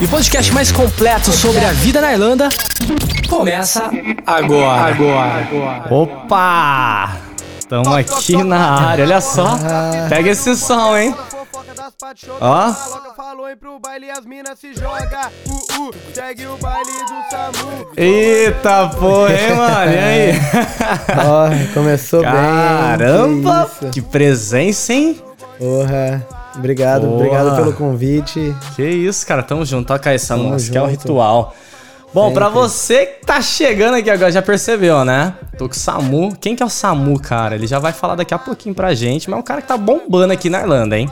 E o podcast mais completo sobre a vida na Irlanda começa agora. Agora. Opa! Estamos aqui na área, olha só. Pega esse som, hein? Ó. Eita porra, hein, mano? E aí? Ó, começou Caramba! bem. Que presença, hein? Porra. Obrigado, Porra. obrigado pelo convite. Que isso, cara. Tamo junto. Toca aí música, que é o ritual. Bom, pra você que tá chegando aqui agora, já percebeu, né? Tô com o Samu. Quem que é o Samu, cara? Ele já vai falar daqui a pouquinho pra gente, mas é um cara que tá bombando aqui na Irlanda, hein?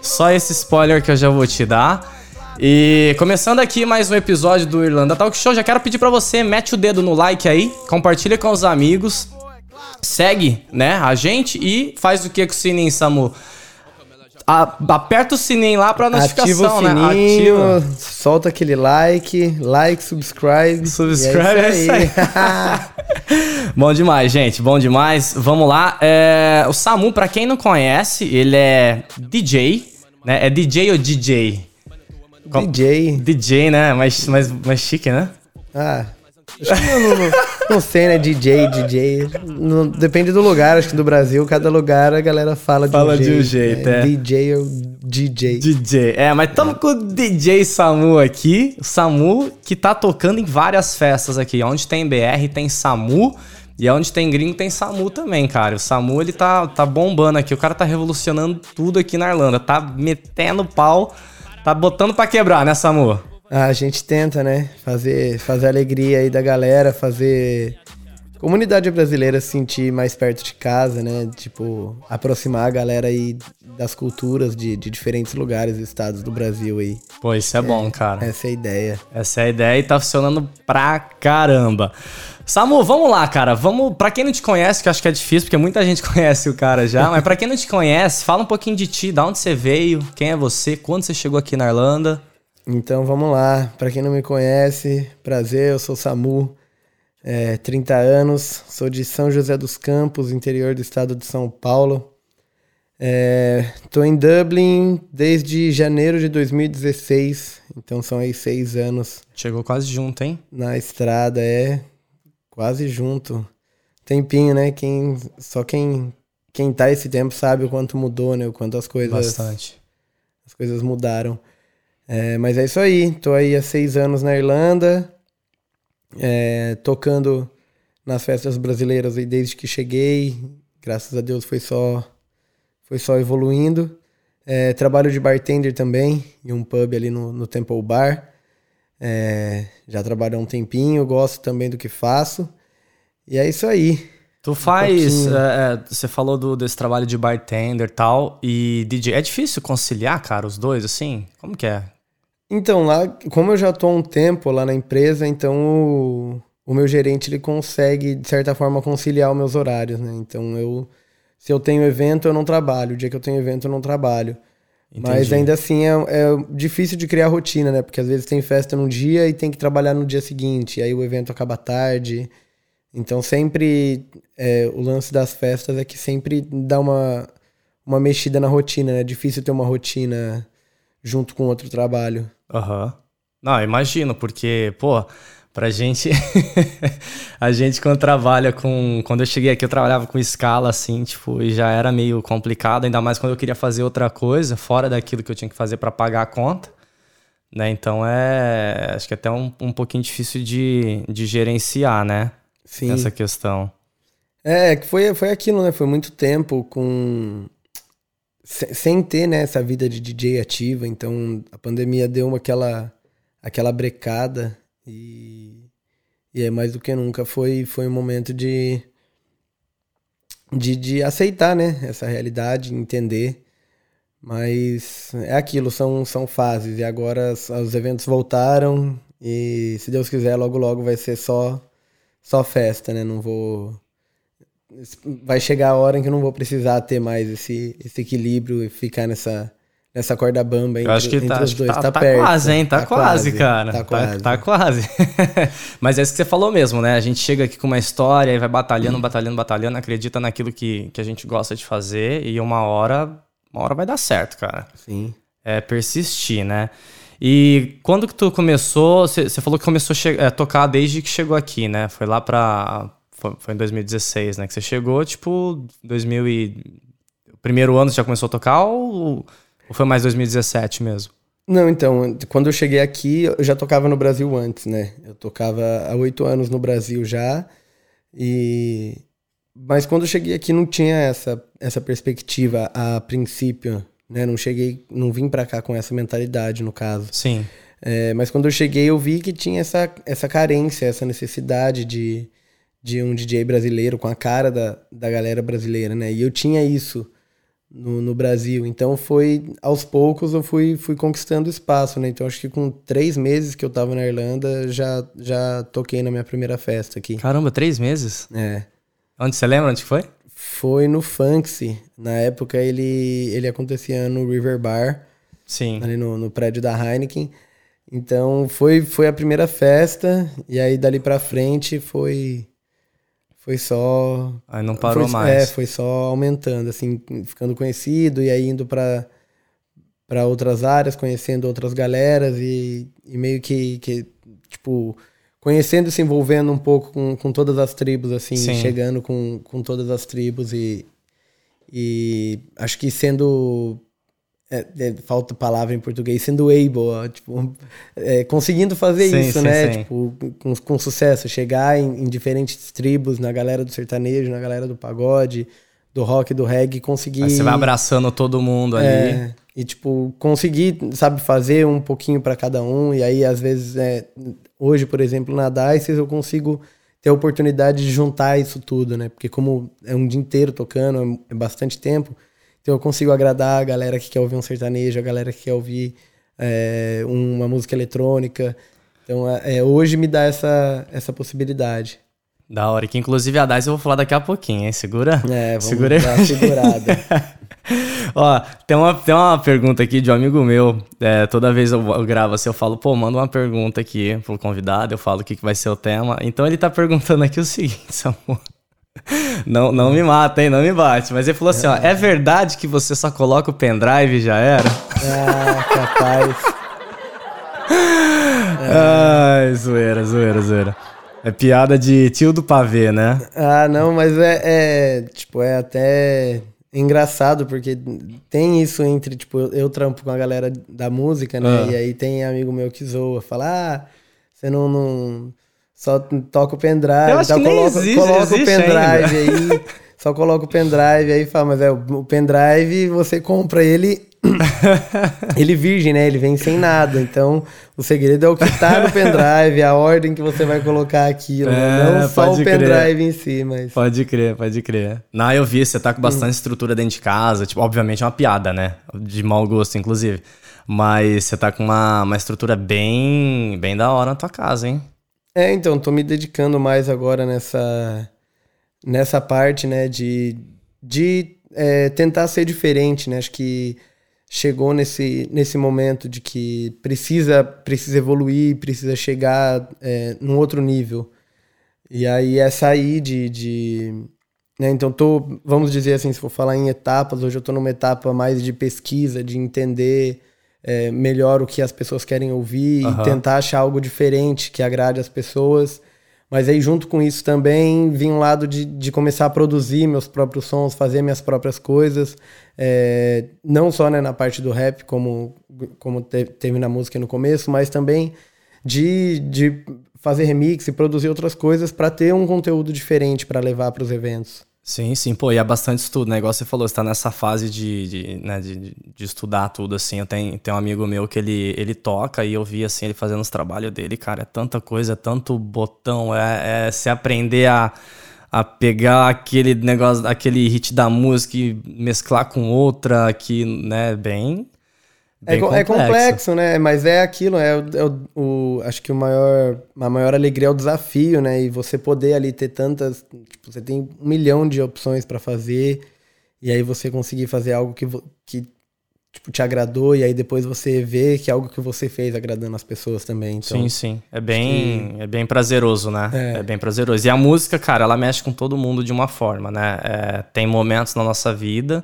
Só esse spoiler que eu já vou te dar. E começando aqui mais um episódio do Irlanda Talk Show, já quero pedir pra você, mete o dedo no like aí, compartilha com os amigos, segue, né, a gente e faz o que com o sininho, Samu? A- aperta o sininho lá pra notificação, Ativa o né? sininho, Ativa. solta aquele like, like, subscribe. Subscribe, e é isso aí. Bom demais, gente. Bom demais. Vamos lá. É, o Samu, pra quem não conhece, ele é DJ, né? É DJ ou DJ? DJ. DJ, né? Mais, mais, mais chique, né? Ah, acho que não, não, não, não sei, né? DJ, DJ. Não- depende do lugar, acho que do Brasil, cada lugar a galera fala de Fala um de jeito. um jeito, né? é. DJ ou DJ. DJ. É, mas tamo com o DJ Samu aqui. O Samu que tá tocando em várias festas aqui. Onde tem BR tem Samu. E onde tem gringo tem Samu também, cara. O Samu ele tá, tá bombando aqui. O cara tá revolucionando tudo aqui na Irlanda. Tá metendo pau. Tá botando pra quebrar, né, Samu? Ah, a gente tenta, né? Fazer, fazer a alegria aí da galera, fazer comunidade brasileira se sentir mais perto de casa, né? Tipo, aproximar a galera aí das culturas de, de diferentes lugares e estados do Brasil aí. Pô, isso é, bom, cara. Essa é a ideia. Essa é a ideia e tá funcionando pra caramba. Samu, vamos lá, cara. Vamos, para quem não te conhece, que eu acho que é difícil, porque muita gente conhece o cara já, mas pra quem não te conhece, fala um pouquinho de ti, da onde você veio, quem é você, quando você chegou aqui na Irlanda. Então vamos lá. Pra quem não me conhece, prazer, eu sou Samu, é, 30 anos, sou de São José dos Campos, interior do estado de São Paulo. É, tô em Dublin desde janeiro de 2016, então são aí seis anos Chegou quase junto, hein? na estrada, é quase junto. Tempinho, né? Quem, só quem, quem tá esse tempo sabe o quanto mudou, né? O quanto as coisas Bastante. as coisas mudaram. É, mas é isso aí. Tô aí há seis anos na Irlanda, é, tocando nas festas brasileiras aí desde que cheguei. Graças a Deus foi só foi só evoluindo. É, trabalho de bartender também em um pub ali no, no Temple Bar. É, já trabalho há um tempinho, gosto também do que faço. E é isso aí. Tu faz. pouquinho. é, é, você falou do, desse trabalho de bartender e tal, e DJ. É difícil conciliar, cara, os dois, assim? Como que é? Então, lá, como eu já tô há um tempo lá na empresa, então o, o meu gerente ele consegue, de certa forma, conciliar os meus horários, né? Então eu. Se eu tenho evento, eu não trabalho. O dia que eu tenho evento, eu não trabalho. Mas Entendi. ainda assim é, é difícil de criar rotina, né? Porque às vezes tem festa num dia e tem que trabalhar no dia seguinte. E aí o evento acaba tarde. Então sempre é, o lance das festas é que sempre dá uma, uma mexida na rotina, né? É difícil ter uma rotina junto com outro trabalho. Aham. Não, imagino, porque, pô, pra gente. a gente quando trabalha com. Quando eu cheguei aqui, eu trabalhava com escala, assim, tipo, e já era meio complicado, ainda mais quando eu queria fazer outra coisa, fora daquilo que eu tinha que fazer pra pagar a conta. Né? Então é. Acho que é até um, um pouquinho difícil de, de gerenciar, né? Sim. Essa questão. É, que foi, foi aquilo, né? Foi muito tempo com. Se- Sem ter, né, essa vida de DJ ativa, então a pandemia deu uma, aquela, aquela brecada e, e é mais do que nunca foi, foi um momento de, de, de aceitar, né, essa realidade, entender. Mas é aquilo, são, são fases. E agora as- os eventos voltaram e, se Deus quiser, logo logo vai ser só só festa, né? Não vou. Vai chegar a hora em que eu não vou precisar ter mais esse, esse equilíbrio e ficar nessa, nessa corda bamba entre, Eu acho que entre tá, os dois. tá, Tá, tá perto. quase, hein? Tá, quase, cara. Tá Tá, quase. tá quase. Mas é isso que você falou mesmo, né? A gente chega aqui com uma história e vai batalhando, batalhando, batalhando, acredita naquilo que, que a gente gosta de fazer e uma hora, uma hora vai dar certo, cara. Sim. É persistir, né? E quando que tu começou? Você falou que começou a é, tocar desde que chegou aqui, né? Foi lá pra. Foi, foi em 2016, né? Que você chegou, tipo, 2000 e... O primeiro ano você já começou a tocar ou, ou foi mais 2017 mesmo? Não, então, quando eu cheguei aqui, eu já tocava no Brasil antes, né? Eu tocava há oito anos no Brasil já. E. Mas quando eu cheguei aqui não tinha essa, essa perspectiva a princípio, né? Não cheguei, não vim pra cá com essa mentalidade, no caso. Sim. É, mas quando eu cheguei, eu vi que tinha essa, essa carência, essa necessidade de, de um DJ brasileiro com a cara da, da galera brasileira, né? E eu tinha isso no, no Brasil. Então foi, aos poucos, eu fui, fui conquistando espaço, né? Então acho que com três meses que eu tava na Irlanda, já, já toquei na minha primeira festa aqui. Caramba, três meses? É. Onde você lembra onde foi? Foi no Funksy. Na época ele, ele acontecia no River Bar. Sim. ali no, no prédio da Heineken. Então foi, foi a primeira festa, e aí dali pra frente foi. Foi só. Aí não parou foi, mais. É, foi só aumentando, assim, ficando conhecido e aí indo pra, pra outras áreas, conhecendo outras galeras e, e meio que, que, tipo, conhecendo e se envolvendo um pouco com, com todas as tribos, assim, Sim. chegando com, com todas as tribos e, e acho que sendo é, é, falta palavra em português, sendo able, tipo, é, conseguindo fazer Sim, isso, sim, né? sim. Tipo, com, com sucesso, chegar em, em diferentes tribos, na galera do sertanejo, na galera do pagode, do rock, do reggae, conseguir. Aí você vai abraçando todo mundo ali. É, e tipo, conseguir, sabe, fazer um pouquinho pra cada um. E aí, às vezes, é, hoje, por exemplo, na DICE, eu consigo ter a oportunidade de juntar isso tudo, né? Porque como é um dia inteiro tocando, é bastante tempo, então eu consigo agradar a galera que quer ouvir um sertanejo, a galera que quer ouvir é, uma música eletrônica. Então, é, hoje me dá essa, essa possibilidade. Da hora, que inclusive a DICE eu vou falar daqui a pouquinho, hein? Segura. É, vamos Segura dar segurada. Ó, tem uma, tem uma pergunta aqui de um amigo meu. É, toda vez eu, eu gravo assim, eu falo, pô, manda uma pergunta aqui pro convidado, eu falo o que, que vai ser o tema. Então ele tá perguntando aqui o seguinte, Samu. Não, não me mata, hein? Não me bate. Mas ele falou assim, ó, é verdade que você só coloca o pendrive e já era? ah, capaz. Ai, zoeira, zoeira, zoeira. É piada de tio do pavê, né? Ah, não, mas é, é, tipo, é até engraçado, porque tem isso entre, tipo, eu, eu trampo com a galera da música, né? Ah. E aí tem amigo meu que zoa, fala, ah, você não, não só toca o pendrive, Eu acho que nem coloca, existe- coloca existe o pendrive aí, só coloca o pendrive aí, fala, mas é, o pendrive você compra ele ele virgem, né? Ele vem sem nada. Então, o segredo é o que tá no pendrive, a ordem que você vai colocar aquilo. né? É, Não só o pode crer. pendrive em si, mas. Pode crer, pode crer. Não, eu vi, você tá com bastante estrutura dentro de casa. Tipo, obviamente é uma piada, né? De mau gosto, inclusive. Mas você tá com uma, uma estrutura bem, bem da hora na tua casa, hein? É, então, tô me dedicando mais agora nessa, nessa parte, né, de, de é, tentar ser diferente, né? Acho que chegou nesse, nesse momento de que precisa, precisa evoluir, precisa chegar é, num outro nível. E aí é sair de. de né, então, tô, vamos dizer assim, se for falar em etapas, hoje eu tô numa etapa mais de pesquisa, de entender é, melhor o que as pessoas querem ouvir Aham. e tentar achar algo diferente que agrade as pessoas. Mas aí, junto com isso também, vim um lado de, de começar a produzir meus próprios sons, fazer minhas próprias coisas. É, não só né, na parte do rap, como, como te- teve na música no começo, mas também de, de fazer remix e produzir outras coisas para ter um conteúdo diferente para levar para os eventos. Sim, sim, pô, e é bastante estudo, né? Igual você falou, você tá nessa fase de, de, né, de, de- estudar tudo, assim. Eu tenho, tenho um amigo meu que ele, ele toca e eu vi, assim, ele fazendo os trabalhos dele, cara, é tanta coisa, é tanto botão, é, é se aprender a, a pegar aquele negócio, aquele hit da música e mesclar com outra, que, né, bem... É, bem co- é complexo, né? Mas é aquilo, é, o, é o- o- acho que o maior, a maior alegria é o desafio, né? E você poder ali ter tantas, tipo, você tem um milhão de opções pra fazer e aí você conseguir fazer algo que, que tipo, te agradou e aí depois você vê que é algo que você fez agradando as pessoas também. Então, Sim, sim. É bem, é bem prazeroso, né? É. É. bem prazeroso. E a música, cara, ela mexe com todo mundo de uma forma, né? É, tem momentos na nossa vida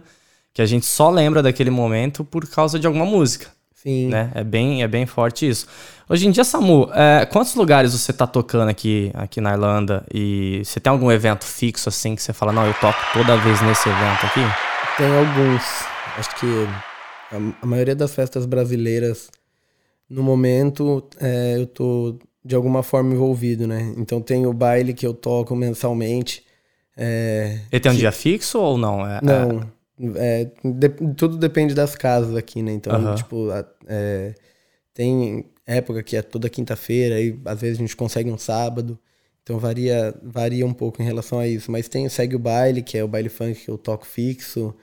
que a gente só lembra daquele momento por causa de alguma música, sim. né? É bem, é bem forte isso. Hoje em dia, Samu, é, quantos lugares você tá tocando aqui, aqui na Irlanda? E você tem algum evento fixo, assim, que você fala, não, eu toco toda vez nesse evento aqui? Tem alguns. Acho que a, maioria das festas brasileiras, no momento, é, eu tô de alguma forma envolvido, né? Então tem o baile que eu toco mensalmente. É, Ele tem um dia fixo ou não? É, não, é, de- tudo depende das casas aqui, né? Então, Aham. tipo, a- é, tem época que é toda quinta-feira, e às vezes a gente consegue um sábado. Então varia, varia um pouco em relação a isso. Mas tem Segue o Baile, que é o baile funk que eu toco fixo.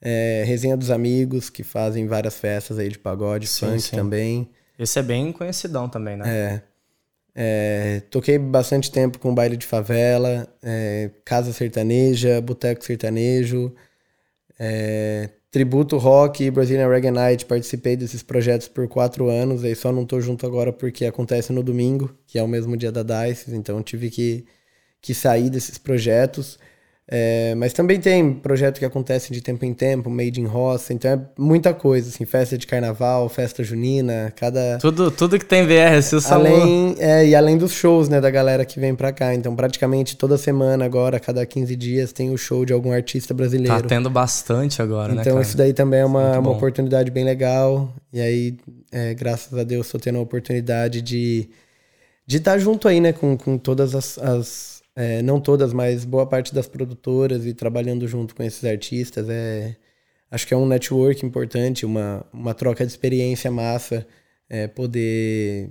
É, Resenha dos Amigos, que fazem várias festas aí de pagode, Sim, funk sim. também. Esse é bem conhecidão também, né? É, é, toquei bastante tempo com baile de favela, é, casa sertaneja, boteco sertanejo, é, tributo rock e Brazilian Reggae Night. Participei desses projetos por quatro anos, aí só não tô junto agora porque acontece no domingo, que é o mesmo dia da Dice, então tive que, que sair desses projetos. É, mas também tem projeto que acontece de tempo em tempo, Made in Roça, então é muita coisa, assim, festa de carnaval, festa junina, cada... Tudo, tudo que tem VR, se o. Além, é, e além dos shows, né, da galera que vem pra cá. Então, praticamente toda semana agora, cada 15 dias, tem o show de algum artista brasileiro. Tá tendo bastante agora, né, então, isso daí também é uma, uma oportunidade bem legal. E aí, é, graças a Deus, tô tendo a oportunidade de de estar junto aí, né, com, com todas as... as é, não todas, mas boa parte das produtoras e trabalhando junto com esses artistas. É, acho que é um network importante, uma, uma troca de experiência massa, é, poder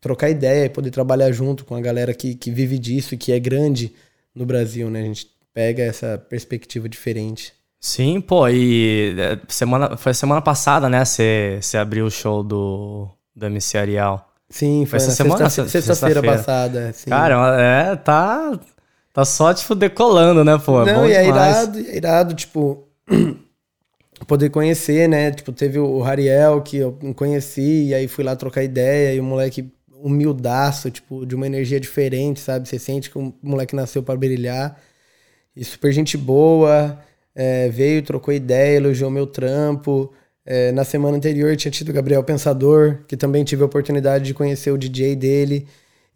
trocar ideia poder trabalhar junto com a galera que, que vive disso e que é grande no Brasil, né? A gente pega essa perspectiva diferente. Sim, pô, e é, semana, foi semana passada, né? Você abriu o show do, do MC Ariel. Sim, foi essa na semana? sexta-feira passada. Sim. Cara, é, tá, tá só, tipo, decolando, né, pô? É Não, e é irado, é irado, tipo, poder conhecer, né? Tipo, teve o Rariel que eu conheci, e aí fui lá trocar ideia, e o moleque humildaço, tipo, de uma energia diferente, sabe? Você sente que o moleque nasceu para brilhar. E super gente boa, é, veio, trocou ideia, elogiou meu trampo. É, na semana anterior tinha tido o Gabriel Pensador, que também tive a oportunidade de conhecer o DJ dele.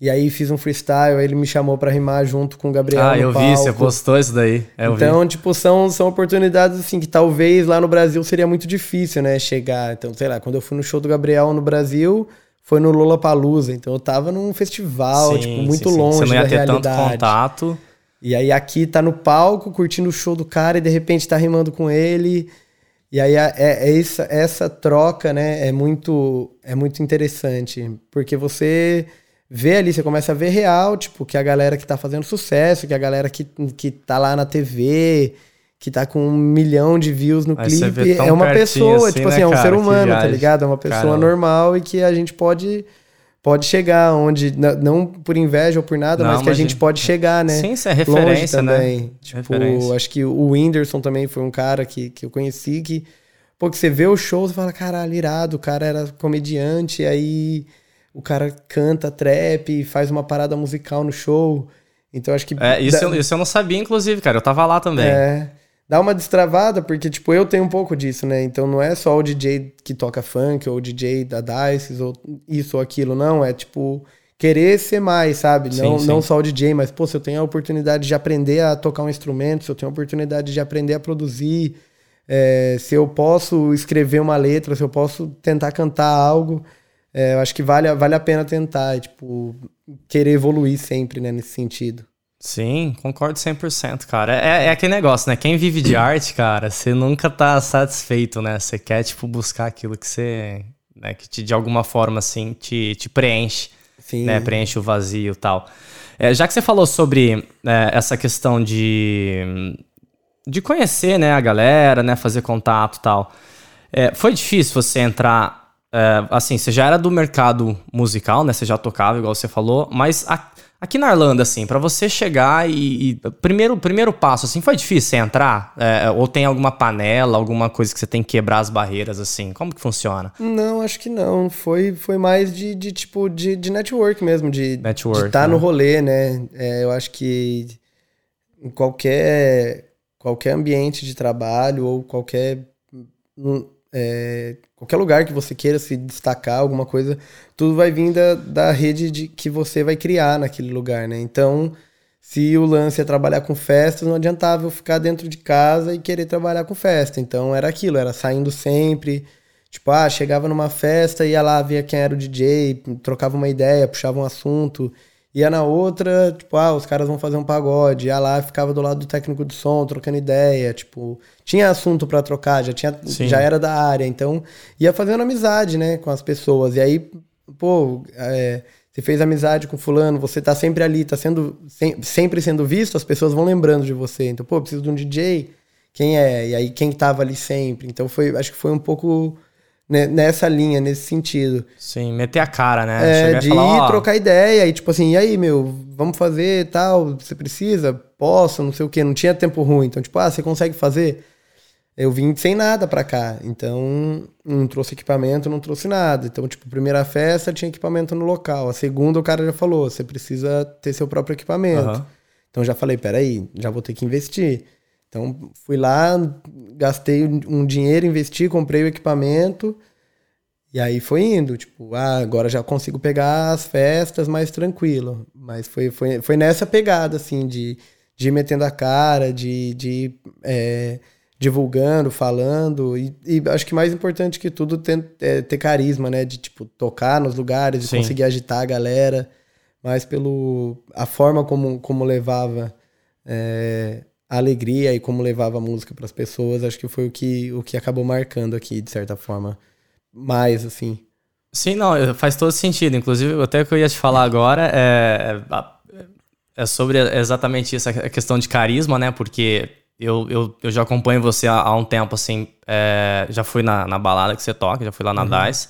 E aí fiz um freestyle, aí ele me chamou pra rimar junto com o Gabriel. Ah, eu vi, você palco. postou isso daí. É, eu vi. Então, tipo, são, são oportunidades assim que talvez lá no Brasil seria muito difícil, né? Chegar. Então, sei lá, quando eu fui no show do Gabriel no Brasil, foi no Lollapalooza. Então eu tava num festival, Sim, tipo, muito sim. longe Você não ia da ter realidade. tanto contato. E aí aqui tá no palco, curtindo o show do cara e de repente tá rimando com ele. E aí é, é essa, essa troca, né, é muito, é muito interessante. Porque você vê ali, você começa a ver real, tipo, que a galera que tá fazendo sucesso, que a galera que, que tá lá na TV, que tá com um milhão de views no Aí clipe, é uma pessoa, assim, tipo né, assim, é um cara? ser humano, tá ligado? É uma pessoa normal e que a gente pode pode chegar onde não por inveja ou por nada, Não, mas que a gente pode chegar, né? Sim, isso é Longe referência, né? também. Tipo, Referência. acho que o Whindersson também foi um cara que, que eu conheci que, pô, que você vê o show, você fala, caralho, irado, o cara era comediante, aí o cara canta trap, faz uma parada musical no show. Então acho que. É, isso, dá- eu, isso eu não sabia, inclusive, cara. Eu tava lá também. é, dá uma destravada, porque, tipo, eu tenho um pouco disso, né? Então não é só o DJ que toca funk, ou o DJ da Dice, ou isso ou aquilo, não. É, tipo, querer ser mais, sabe? Sim, não, sim. não só o DJ, mas, pô, se eu tenho a oportunidade de aprender a tocar um instrumento, se eu tenho a oportunidade de aprender a produzir, é, se eu posso escrever uma letra, se eu posso tentar cantar algo, é, eu acho que vale, a- vale a pena tentar, tipo, querer evoluir sempre, né, nesse sentido. Sim, concordo 100%, cara. É, é aquele negócio, né? Quem vive de arte, cara, você nunca tá satisfeito, né? Você quer, tipo, buscar aquilo que você... Né, que te, de alguma forma, assim, te, te preenche. Sim. né, preenche o vazio e tal. É, já que você falou sobre é, essa questão de, de conhecer né, a galera, né, fazer contato e tal, É, foi difícil você entrar. é, assim, você já era do mercado musical, né? Você já tocava, igual você falou, mas a- aqui na Irlanda, assim, pra você chegar e. e- primeiro, primeiro passo, assim, foi difícil você entrar? É, ou tem alguma panela, alguma coisa que você tem que quebrar as barreiras, assim? Como que funciona? Não, acho que não. Foi, foi mais de, de tipo de, de network mesmo, de Network, estar né? no rolê, né? É, eu acho que em qualquer qualquer ambiente de trabalho ou qualquer hum, é, qualquer lugar que você queira se destacar, alguma coisa, tudo vai vir da, da rede de, que você vai criar naquele lugar, né? Então, se o lance é trabalhar com festas, não adiantava eu ficar dentro de casa e querer trabalhar com festa. Então, era aquilo, era saindo sempre. Tipo, ah, chegava numa festa, ia lá, via quem era o DJ, trocava uma ideia, puxava um assunto. Ia na outra, tipo, ah, os caras vão fazer um pagode. Ia lá, ficava do lado do técnico do som, trocando ideia. Tipo, tinha assunto pra trocar, já, tinha, Sim. já era da área. Então, ia fazendo amizade, né, com as pessoas. E aí, pô, é, você fez amizade com fulano, você tá sempre ali, tá sendo, sem- sempre sendo visto, as pessoas vão lembrando de você. Então, pô, preciso de um DJ, quem é? E aí, quem tava ali sempre. Então, foi, acho que foi um pouco nessa linha, nesse sentido. Sim, meter a cara, né? É, e de falar, ir ó, trocar ideia e tipo assim, e aí, meu, vamos fazer tal, você precisa? Posso, não sei o quê, não tinha tempo ruim. Então, tipo, ah, você consegue fazer? Eu vim sem nada pra cá, então não trouxe equipamento, não trouxe nada. Então, tipo, primeira festa tinha equipamento no local. A segunda o cara já falou, você precisa ter seu próprio equipamento. Aham. Então já falei, peraí, já vou ter que investir. Então fui lá, gastei um dinheiro, investi, comprei o equipamento. E aí foi indo, tipo, ah, agora já consigo pegar as festas mais tranquilo. Mas foi, foi, foi nessa pegada, assim, de, de ir metendo a cara, de, de ir, é, divulgando, falando. E, e acho que mais importante que tudo ter, é, ter carisma, né? De, tipo, tocar nos lugares, de Sim. conseguir agitar a galera. Mas pelo a forma como, como levava é, a alegria e como levava a música para as pessoas, acho que foi o que, o que acabou marcando aqui, de certa forma. Mais, assim. Sim, não, faz todo sentido. Inclusive, até o que eu ia te falar agora é, é sobre exatamente isso, a questão de carisma, né? Porque eu, eu, eu já acompanho você há, há um tempo, assim. é, já fui na, na balada que você toca, já fui lá na DICE.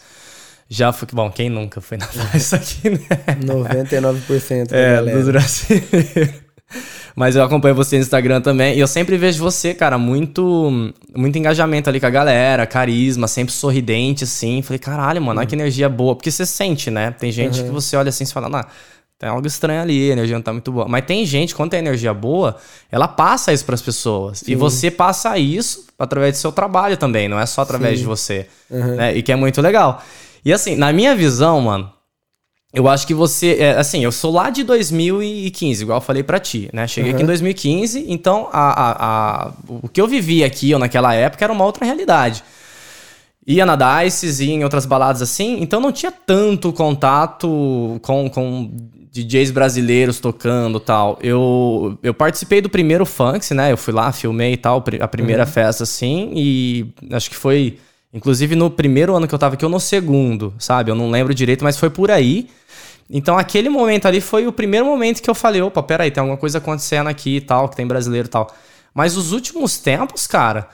Já fui. Bom, quem nunca foi na DICE aqui, né? 99% da É, galera. dos brasileiros. Mas eu acompanho você no Instagram também. E eu sempre vejo você, cara, muito muito engajamento ali com a galera, carisma, sempre sorridente, assim. Falei, caralho, mano, olha que energia boa. Porque você sente, né? Tem gente que você olha assim e fala, não, tem algo estranho ali, a energia não tá muito boa. Mas tem gente, quando tem energia boa, ela passa isso pras pessoas. E você passa isso através do seu trabalho também, não é só através de você. né? E que é muito legal. E assim, na minha visão, mano, eu acho que você, é, assim, eu sou lá de 2015, igual eu falei pra ti, né? Cheguei aqui em 2015, então a, a, a- o que eu vivi aqui ou naquela época era uma outra realidade. Ia na Dices, ia em outras baladas assim, então não tinha tanto contato com, com DJs brasileiros tocando e tal. Eu, eu participei do primeiro Funks, né? Eu fui lá, filmei e tal, a primeira festa assim, e acho que foi, inclusive no primeiro ano que eu tava aqui ou no segundo, sabe? Eu não lembro direito, mas foi por aí. Então aquele momento ali foi o primeiro momento que eu falei, opa, peraí, tem alguma coisa acontecendo aqui e tal, que tem brasileiro e tal. Mas os últimos tempos, cara,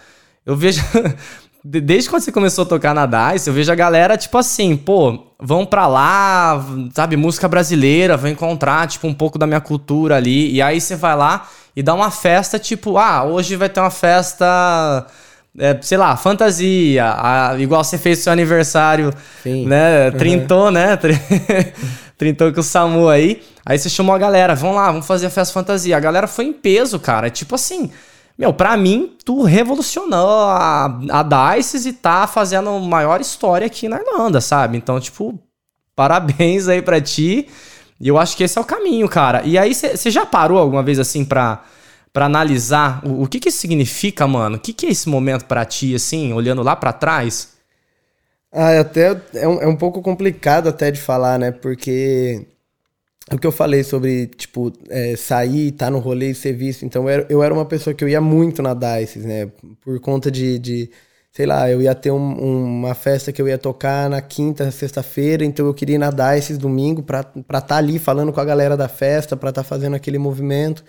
eu vejo. de- Desde quando você começou a tocar na DICE, eu vejo a galera, tipo assim, pô, vão pra lá, sabe, música brasileira, vão encontrar, tipo, um pouco da minha cultura ali. E aí você vai lá e dá uma festa, tipo, ah, hoje vai ter uma festa. é, sei lá, fantasia, a- igual você fez seu aniversário, Sim. né? Trintou, né? Tri- Trintou com o Samu aí. Aí você chamou a galera, vamos lá, vamos fazer a festa fantasia. A galera foi em peso, cara. Tipo assim, meu, pra mim, tu revolucionou a, a Dices e tá fazendo maior história aqui na Irlanda, sabe? Então, tipo, parabéns aí pra ti. E eu acho que esse é o caminho, cara. E aí, você já parou alguma vez assim pra, pra analisar o, o que que significa, mano? O que que é esse momento pra ti, assim, olhando lá pra trás? Ah, até é um, é um pouco complicado até de falar, né? Porque é o que eu falei sobre, tipo, é, sair, estar no rolê e ser visto. Então, eu era, eu era uma pessoa que eu ia muito na Dices, né? Por conta de, de sei lá, eu ia ter um- uma festa que eu ia tocar na quinta, sexta-feira, então eu queria ir na Dices domingo pra estar ali falando com a galera da festa, pra estar fazendo aquele movimento.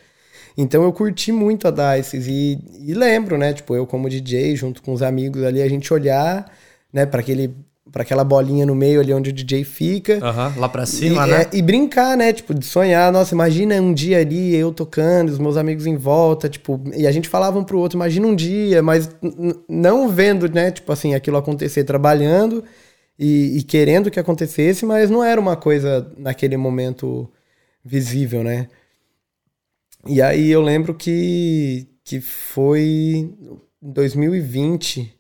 Então eu curti muito a Dices e, e lembro, né? Tipo, eu como DJ, junto com os amigos ali, a gente olhar, né, para aquele para aquela bolinha no meio ali onde o DJ fica. Aham, lá pra cima, e, né? é, e brincar, né? Tipo, de sonhar. Nossa, imagina um dia ali eu tocando, os meus amigos em volta, tipo, e a gente falava um pro outro, imagina um dia, mas não vendo, né? Tipo assim, aquilo acontecer, trabalhando e, e querendo que acontecesse, mas não era uma coisa naquele momento visível, né? E aí eu lembro que, que foi em 2020.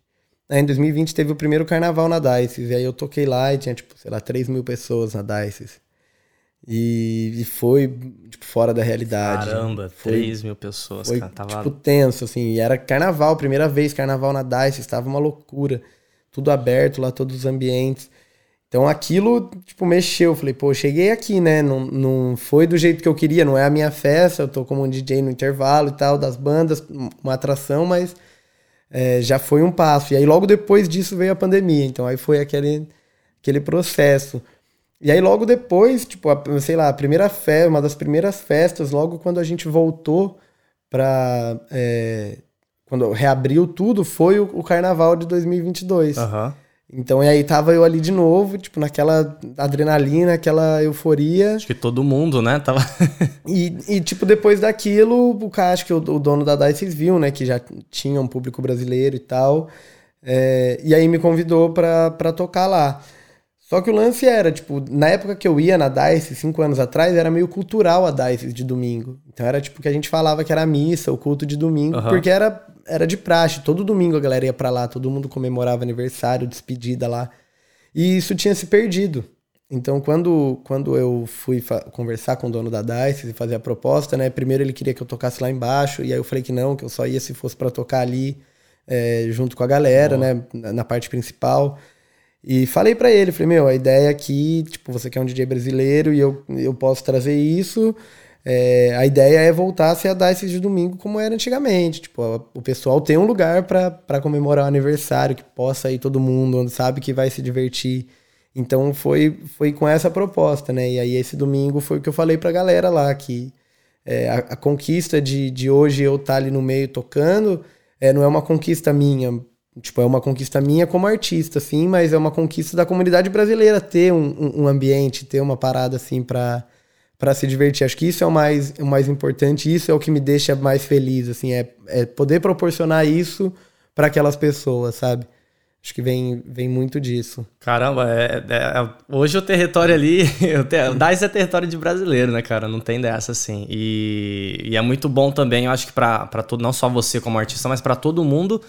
É, em 2020 teve o primeiro carnaval na Dices. E aí eu toquei lá e tinha, tipo, sei lá, 3 mil pessoas na Dices. E, e foi, tipo, fora da realidade. Caramba, Foi- 3 mil pessoas, Foi, cara. Tava... tipo, tenso, assim. E era carnaval, primeira vez carnaval na Dice, estava uma loucura. Tudo aberto lá, todos os ambientes. Então aquilo, tipo, mexeu. Falei, pô, cheguei aqui, né? Não, não foi do jeito que eu queria, não é a minha festa. Eu tô como um DJ no intervalo e tal, das bandas, uma atração, mas é, já foi um passo. E aí logo depois disso veio a pandemia. Então aí foi aquele, aquele processo. E aí logo depois, tipo, a, sei lá, a primeira festa, uma das primeiras festas, logo quando a gente voltou pra. é, quando reabriu tudo, foi o, o carnaval de 2022. Aham. Então, e aí tava eu ali de novo, tipo, naquela adrenalina, aquela euforia. Acho que todo mundo, né? Tava. E, e, tipo, depois daquilo, o cara, acho que o, o dono da Dice viu, né, que já tinha um público brasileiro e tal. É, e aí me convidou pra, pra tocar lá. Só que o lance era, tipo, na época que eu ia na Dice, cinco anos atrás, era meio cultural a Dice de domingo. Então era tipo que a gente falava que era a missa, o culto de domingo, Aham. porque era, era de praxe. Todo domingo a galera ia pra lá, todo mundo comemorava aniversário, despedida lá. E isso tinha se perdido. Então, quando, quando eu fui conversar com o dono da Dice e fazer a proposta, né? Primeiro ele queria que eu tocasse lá embaixo, e aí eu falei que não, que eu só ia se fosse pra tocar ali é, junto com a galera, né? Na, na parte principal. E falei pra ele, falei, meu, a ideia aqui, tipo, você quer um DJ brasileiro e eu, eu posso trazer isso. É, a ideia é voltar a a Dice de domingo como era antigamente. Tipo, a- o pessoal tem um lugar pra comemorar o aniversário, que possa ir todo mundo, onde sabe que vai se divertir. Então foi, foi com essa proposta, né? E aí esse domingo foi o que eu falei pra galera lá, que é, a, a conquista de, de hoje eu estar ali no meio tocando é, não é uma conquista minha. Tipo, é uma conquista minha como artista, assim, mas é uma conquista da comunidade brasileira ter um, um- um ambiente, ter uma parada assim pra, pra se divertir. Acho que isso é o mais, o mais importante, isso é o que me deixa mais feliz, assim, é, é poder proporcionar isso pra aquelas pessoas, sabe? Acho que vem, vem muito disso. Caramba, é- é- hoje o território ali. o te- o DICE é território de brasileiro, né, cara? Não tem dessa, assim. E, e é muito bom também, eu acho que pra todo, não só você como artista, mas pra todo mundo,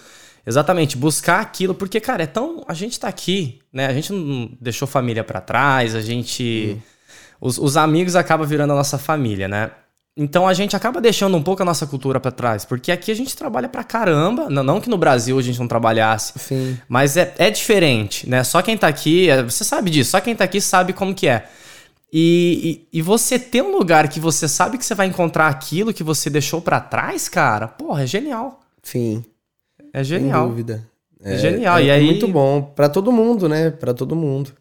exatamente, buscar aquilo. Porque, cara, é tão. A gente tá aqui, né? A gente não deixou família pra trás, a gente. Os, os amigos acabam virando a nossa família, né? Então a gente acaba deixando um pouco a nossa cultura pra trás, porque aqui a gente trabalha pra caramba. Não, que no Brasil a gente não trabalhasse, Sim. mas é, é diferente, né? Só quem tá aqui, é, você sabe disso, só quem tá aqui sabe como que é. E, e, e você ter um lugar que você sabe que você vai encontrar aquilo que você deixou pra trás, cara, porra, é genial. Sim. É Sem genial. dúvida. É genial. É, e é aí. muito bom Pra todo mundo, né? Pra todo mundo.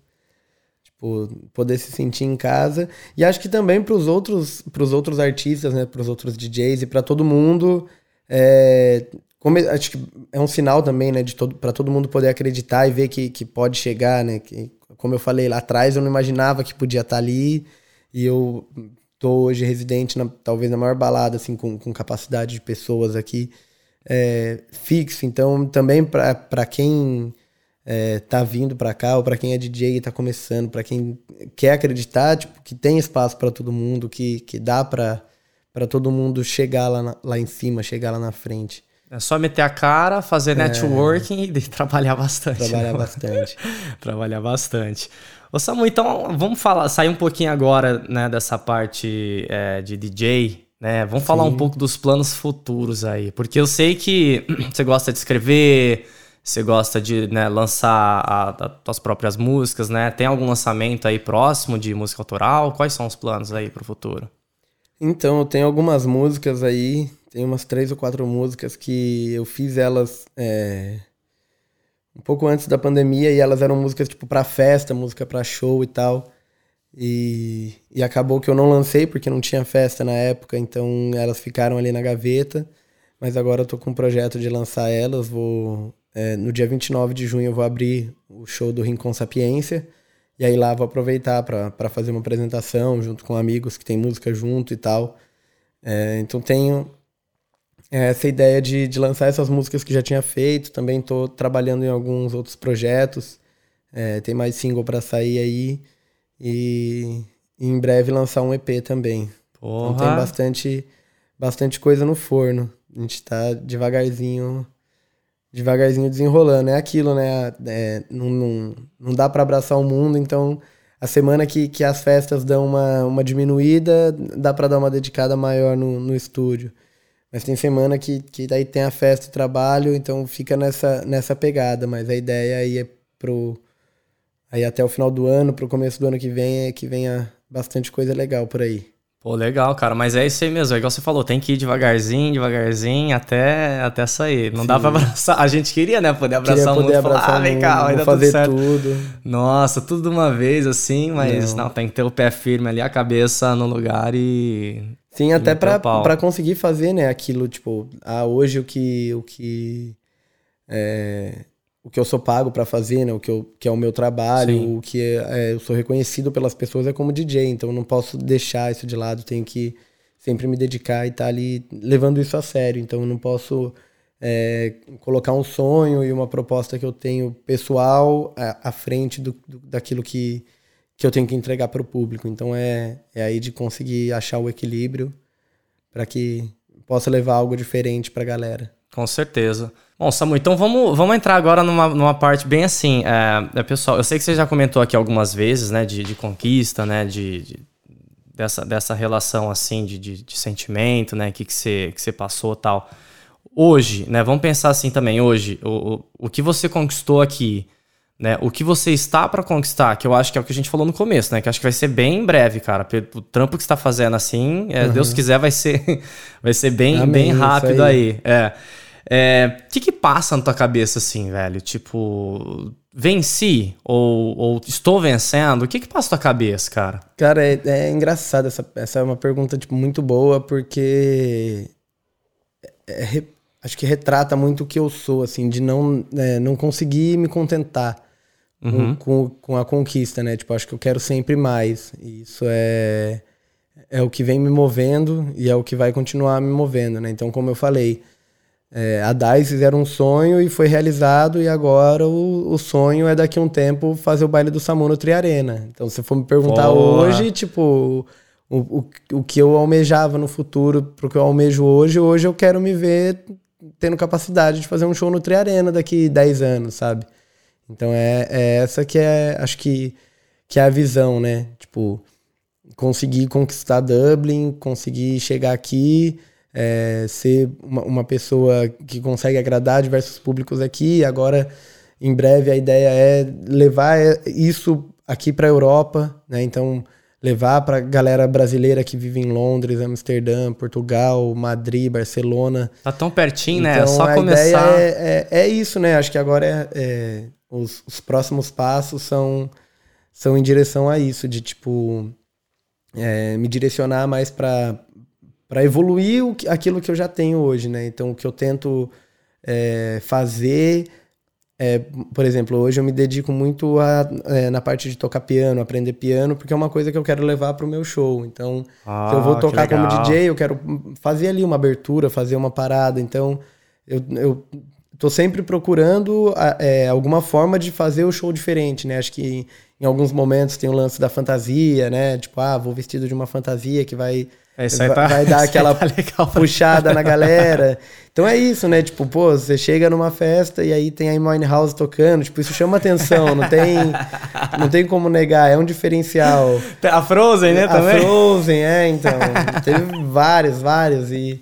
Tipo, poder se sentir em casa e acho que também pros outros, pros outros artistas, né? Pros outros DJs e pra todo mundo, é, como- acho que é um sinal também, né? Todo, para todo mundo poder acreditar e ver que, que pode chegar, né? Que, como eu falei lá atrás, eu não imaginava que podia estar ali e eu tô hoje residente, na, talvez na maior balada, assim, com, com capacidade de pessoas aqui é, fixo. Então, também para quem é, tá vindo para cá, ou para quem é DJ e tá começando, para quem quer acreditar, tipo, que tem espaço para todo mundo, que, que dá para para todo mundo chegar lá, na- lá em cima, chegar lá na frente, É só meter a cara, fazer networking e trabalhar bastante. trabalhar né? bastante. Trabalhar bastante. Ô Samu, então vamos falar, sair um pouquinho agora, né, dessa parte é, de DJ, né? Vamos falar um pouco dos planos futuros aí, porque eu sei que você gosta de escrever, você gosta de né, lançar a, a, tuas próprias músicas, né? Tem algum lançamento aí próximo de música autoral? Quais são os planos aí pro futuro? Então, eu tenho algumas músicas aí, tem umas três ou quatro músicas que eu fiz elas é, um pouco antes da pandemia e elas eram músicas tipo pra festa, música pra show e tal. E, e acabou que eu não lancei porque não tinha festa na época, então elas ficaram ali na gaveta. Mas agora eu tô com um projeto de lançar elas. Vou é, no dia 29 de junho eu vou abrir o show do Rincon Sapiência. E aí lá vou aproveitar para fazer uma apresentação junto com amigos que tem música junto e tal. É, então tenho é, essa ideia de, de lançar essas músicas que já tinha feito. Também estou trabalhando em alguns outros projetos. É, tem mais single para sair aí. E, e, em breve lançar um EP também. Porra. Então tem bastante, bastante coisa no forno. A gente tá devagarzinho devagarzinho desenrolando. É aquilo, né? É, não, não, não dá para abraçar o mundo, então a semana que, que as festas dão uma, uma diminuída, dá para dar uma dedicada maior no, no estúdio. Mas tem semana que, que daí tem a festa e trabalho, então fica nessa, nessa pegada. Mas a ideia aí é pro. Aí até o final do ano, pro começo do ano que vem, é que venha bastante coisa legal por aí. Pô, legal, cara. Mas é isso aí mesmo. É igual você falou, tem que ir devagarzinho, devagarzinho, até, até sair. Não Sim. dá pra abraçar. A gente queria, né? Poder abraçar queria o mundo. Abraçar falar, ah, vem cá, vai dar fazer tudo, certo. tudo. Nossa, tudo de uma vez, assim, mas não. não, tem que ter o pé firme ali, a cabeça no lugar e. Sim, até pra, pra conseguir fazer, né, aquilo, tipo, ah, hoje o que. O que é, o que eu sou pago para fazer, né? O que, eu, que é o meu trabalho, Sim. o que é, é, eu sou reconhecido pelas pessoas é como DJ, então eu não posso deixar isso de lado, tenho que sempre me dedicar e estar tá ali levando isso a sério. Então eu não posso é, colocar um sonho e uma proposta que eu tenho pessoal à, à frente do, do, daquilo que, que eu tenho que entregar para o público. Então é, é aí de conseguir achar o equilíbrio para que possa levar algo diferente para a galera. Com certeza. Bom, Samu, então vamos, vamos entrar agora numa, numa parte bem assim. É, é, pessoal, eu sei que você já comentou aqui algumas vezes, né, de, de conquista, né, de, de, dessa, dessa relação assim de, de, de sentimento, né, que, que, você, que você passou tal. Hoje, né, vamos pensar assim também, hoje, o, o, o que você conquistou aqui, né, o que você está para conquistar, que eu acho que é o que a gente falou no começo, né, que acho que vai ser bem em breve, cara. O trampo que você está fazendo assim, é, uhum. Deus quiser, vai ser, vai ser bem, Amém, bem rápido aí. aí. É. É, o que que passa na tua cabeça assim, velho? Tipo, venci ou, ou estou vencendo? O que que passa na tua cabeça, cara? Cara, é, é engraçado. Essa, essa é uma pergunta tipo, muito boa porque é, é, acho que retrata muito o que eu sou, assim, de não, é, não conseguir me contentar uhum. com, com, com, a conquista, né? Tipo, acho que eu quero sempre mais. E isso é, é o que vem me movendo e é o que vai continuar me movendo, né? Então, como eu falei é, a DICE era um sonho e foi realizado, e agora o, o, sonho é daqui a um tempo fazer o baile do Samu no Triarena. Então, se for me perguntar hoje, tipo, o, o, o que eu almejava no futuro pro que eu almejo hoje, hoje eu quero me ver tendo capacidade de fazer um show no Triarena daqui 10 anos, sabe? Então é, é essa que é, acho que, que é a visão, né? Tipo, conseguir conquistar Dublin, conseguir chegar aqui é, ser uma, uma, pessoa que consegue agradar diversos públicos aqui. Agora, em breve, a ideia é levar isso aqui para a Europa, né? Então, levar para a galera brasileira que vive em Londres, Amsterdã, Portugal, Madrid, Barcelona. Tá tão pertinho, né? É então, só a começar. Ideia é, é, é, isso, né? Acho que agora é, é, os, os próximos passos são, são em direção a isso, de tipo. É, me direcionar mais para para evoluir o, aquilo que eu já tenho hoje, né? Então, o que eu tento é, fazer, é, por exemplo, hoje eu me dedico muito a, é, na parte de tocar piano, aprender piano, porque é uma coisa que eu quero levar para o meu show. Então, ah, se eu vou ah, tocar como DJ, eu quero fazer ali uma abertura, fazer uma parada. Então, eu, eu tô sempre procurando é, alguma forma de fazer o show diferente, né? Acho que em alguns momentos tem o lance da fantasia, né? Tipo, ah, vou vestido de uma fantasia que vai vai, tá, vai dar aquela tá puxada na galera. Então é isso, né? Tipo, pô, você chega numa festa e aí tem a Mine House tocando, tipo, isso chama atenção, não tem, não tem como negar, é um diferencial. A Frozen, né, a também? A Frozen, é, então. Teve vários, vários e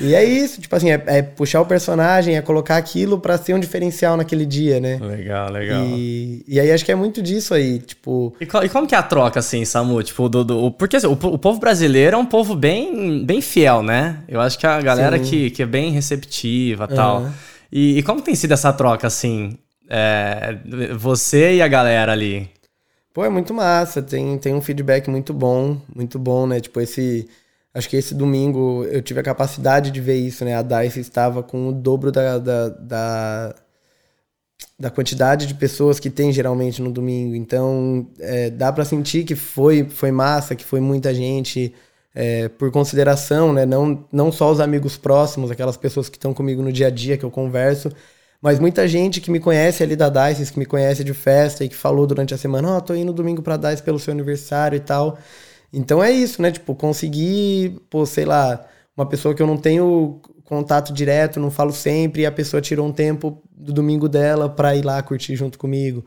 e é isso, tipo assim, é, é, puxar o personagem, é colocar aquilo para ser um diferencial naquele dia, né? Legal, legal. E, e aí acho que é muito disso aí, tipo. E, e como que é a troca, assim, Samu? Tipo, do, do porque assim, o, o, povo brasileiro é um povo bem, bem fiel, né? Eu acho que a galera que, que é bem receptiva e tal. E, e, como tem sido essa troca, assim? É, você e a galera ali? Pô, é muito massa, tem, tem um feedback muito bom, muito bom, né? Tipo, esse. Acho que esse domingo eu tive a capacidade de ver isso, né? A DICE estava com o dobro da, da, da, da quantidade de pessoas que tem geralmente no domingo. Então, é, dá para sentir que foi, foi massa, que foi muita gente, é, por consideração, né? Não, não só os amigos próximos, aquelas pessoas que estão comigo no dia a dia, que eu converso, mas muita gente que me conhece ali da DICE, que me conhece de festa e que falou durante a semana, ó, oh, tô indo domingo pra DICE pelo seu aniversário e tal. Então é isso, né? Tipo, conseguir, pô, sei lá, uma pessoa que eu não tenho contato direto, não falo sempre, e a pessoa tirou um tempo do domingo dela pra ir lá curtir junto comigo.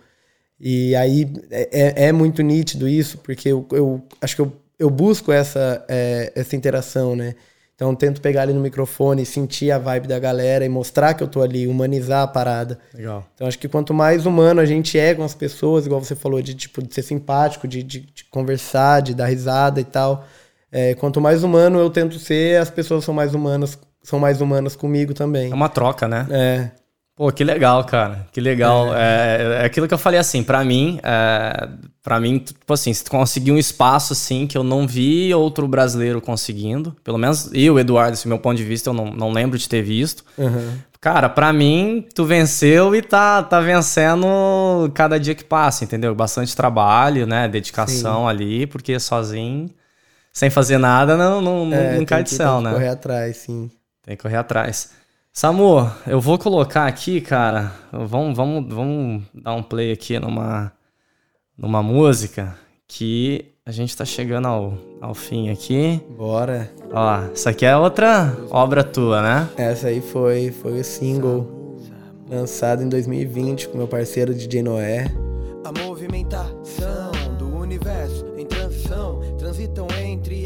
E aí é, é, é muito nítido isso, porque eu, eu acho que eu, eu busco essa, é, essa interação, né? Então tento pegar ali no microfone, sentir a vibe da galera e mostrar que eu tô ali, humanizar a parada. Legal. Então acho que quanto mais humano a gente é com as pessoas, igual você falou, de tipo de ser simpático, de, de, de conversar, de dar risada e tal. É, quanto mais humano eu tento ser, as pessoas são mais humanas, são mais humanas comigo também. É uma troca, né? É. Pô, que legal, cara. Que legal. É, é, é aquilo que eu falei assim, para mim, é, para mim, tipo assim, se conseguir um espaço assim que eu não vi outro brasileiro conseguindo, pelo menos eu, Eduardo, esse meu ponto de vista, eu não, não lembro de ter visto. Uhum. Cara, pra mim, tu venceu e tá, tá vencendo cada dia que passa, entendeu? Bastante trabalho, né? Dedicação Sim. ali, porque sozinho, sem fazer nada, não, não, não, É, não cai de céu, tem que né? correr atrás, sim. Tem que correr atrás. Samu, eu vou colocar aqui, cara. Vamos, vamos, vamos dar um play aqui numa, numa música que a gente tá chegando ao, ao fim aqui. Bora. Ó, isso aqui é outra obra tua, né? Essa aí foi, foi o single lançado em 2020 com meu parceiro DJ Noé. A movimentação do universo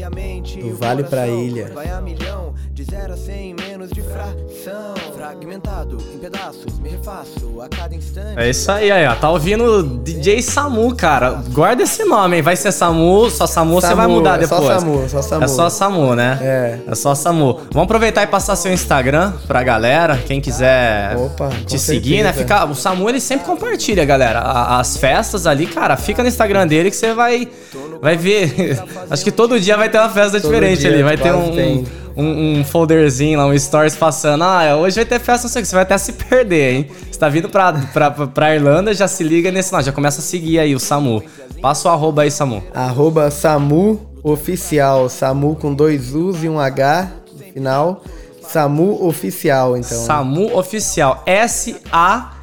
Do vale pra ilha. Vai a milhão, de zero a cem, menos de fração. Fragmentado em pedaços, me refaço a cada instante. É isso aí, aí, ó. Tá ouvindo DJ Samu, cara. Guarda esse nome, hein? Vai ser Samu, só Samu, você vai mudar é só depois. Samu, só Samu. É só Samu, né? É. É só Samu. Vamos aproveitar e passar seu Instagram pra galera. Quem quiser Opa, te seguir, né? certeza. Fica, o Samu, ele sempre compartilha, galera. As festas ali, cara, fica no Instagram dele que você vai, vai ver. Acho que todo dia vai ter uma festa Todo diferente ali. Vai ter um, um, um folderzinho lá, um stories passando. Ah, hoje vai ter festa, não sei o que. Você vai até se perder, hein? Você tá vindo pra, pra, pra Irlanda, já se liga nesse lá. Já começa a seguir aí o Samu. Passa o arroba aí, Samu. Arroba Samu Oficial. Samu com dois U's e um H no final. Samu Oficial, então. Samu Oficial. S-A-M-U-U-U-U-H.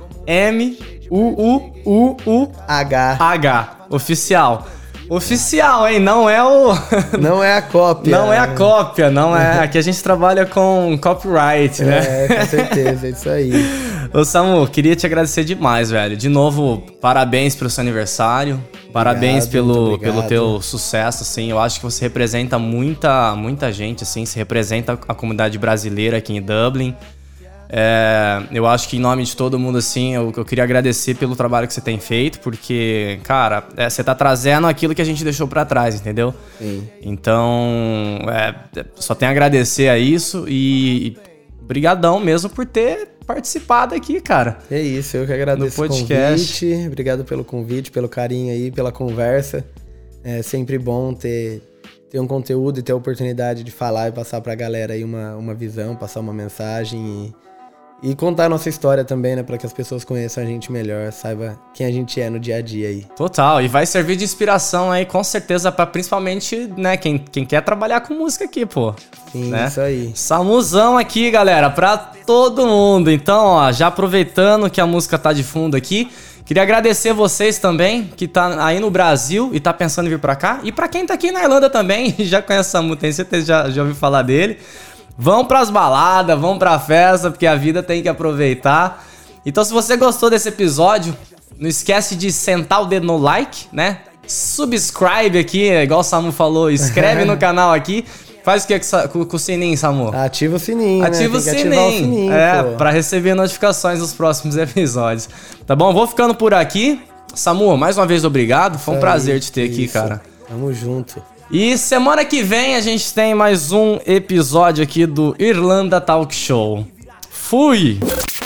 H. Oficial. Oficial, hein? Não é o. Não é a cópia. Não é a cópia, não é. Aqui a gente trabalha com copyright, né? É, com certeza, é isso aí. Ô Samu, queria te agradecer demais, velho. De novo, parabéns pelo seu aniversário. Parabéns Obrigado, pelo, pelo teu sucesso, assim. Eu acho que você representa muita, muita gente, assim. Você representa a comunidade brasileira aqui em Dublin. É, eu acho que em nome de todo mundo, assim, eu, eu queria agradecer pelo trabalho que você tem feito, porque, cara, é, você tá trazendo aquilo que a gente deixou pra trás, entendeu? Sim. Então, é, só tenho a agradecer a isso e, e brigadão mesmo por ter participado aqui, cara. É isso, eu que agradeço o convite. Obrigado pelo convite, pelo carinho aí, pela conversa. É sempre bom ter, ter um conteúdo e ter a oportunidade de falar e passar pra galera aí uma, uma visão, passar uma mensagem e, e contar a nossa história também, né? Pra que as pessoas conheçam a gente melhor, saiba quem a gente é no dia a dia aí. Total, e vai servir de inspiração aí, com certeza, pra principalmente, né, quem, quem quer trabalhar com música aqui, pô. Sim, Né? isso aí. Samuzão aqui, galera, pra todo mundo. Então, ó, já aproveitando que a música tá de fundo aqui, queria agradecer vocês também, que tá aí no Brasil e tá pensando em vir pra cá. E pra quem tá aqui na Irlanda também, já conhece Samu, tenho certeza que já, já ouviu falar dele. Vão pras baladas, vão pra festa, porque a vida tem que aproveitar. Então, se você gostou desse episódio, não esquece de sentar o dedo no like, né? Subscribe aqui, é igual o Samu falou, inscreve no canal aqui. Faz o que com o sininho, Samu? Ativa o sininho, Ativa né? o sininho. o sininho, é, pô. pra receber notificações dos próximos episódios. Tá bom? Vou ficando por aqui. Samu, mais uma vez obrigado. Foi um Isso prazer aí, te ter aqui, isso. cara. Tamo junto. E semana que vem a gente tem mais um episódio aqui do Irlanda Talk Show. Fui!